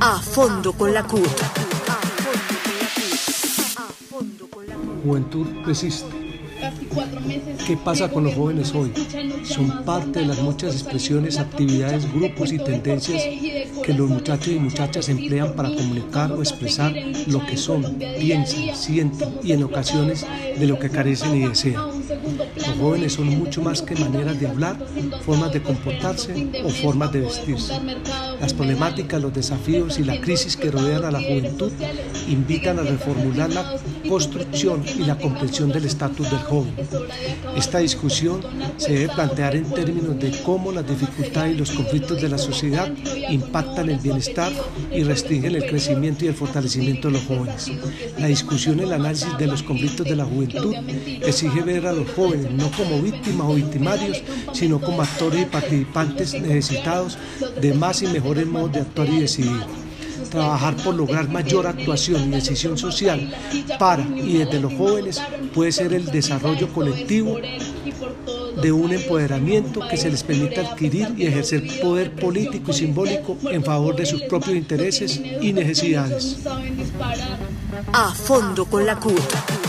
A fondo con la CUT. Juventud resiste. ¿Qué pasa con los jóvenes hoy? Son parte de las muchas expresiones, actividades, grupos y tendencias que los muchachos y muchachas emplean para comunicar o expresar lo que son, piensan, sienten y en ocasiones de lo que carecen y desean. Los jóvenes son mucho más que maneras de hablar, formas de comportarse o formas de vestirse. Las problemáticas, los desafíos y la crisis que rodean a la juventud invitan a reformular la construcción y la comprensión del estatus del joven. Esta discusión se debe plantear en términos de cómo las dificultades y los conflictos de la sociedad impactan el bienestar y restringen el crecimiento y el fortalecimiento de los jóvenes. La discusión y el análisis de los conflictos de la juventud exige ver a los jóvenes no como víctimas o victimarios, sino como actores y participantes necesitados de más y mejores modos de actuar y decidir trabajar por lograr mayor actuación y decisión social para y desde los jóvenes puede ser el desarrollo colectivo de un empoderamiento que se les permita adquirir y ejercer poder político y simbólico en favor de sus propios intereses y necesidades. A fondo con la CUT.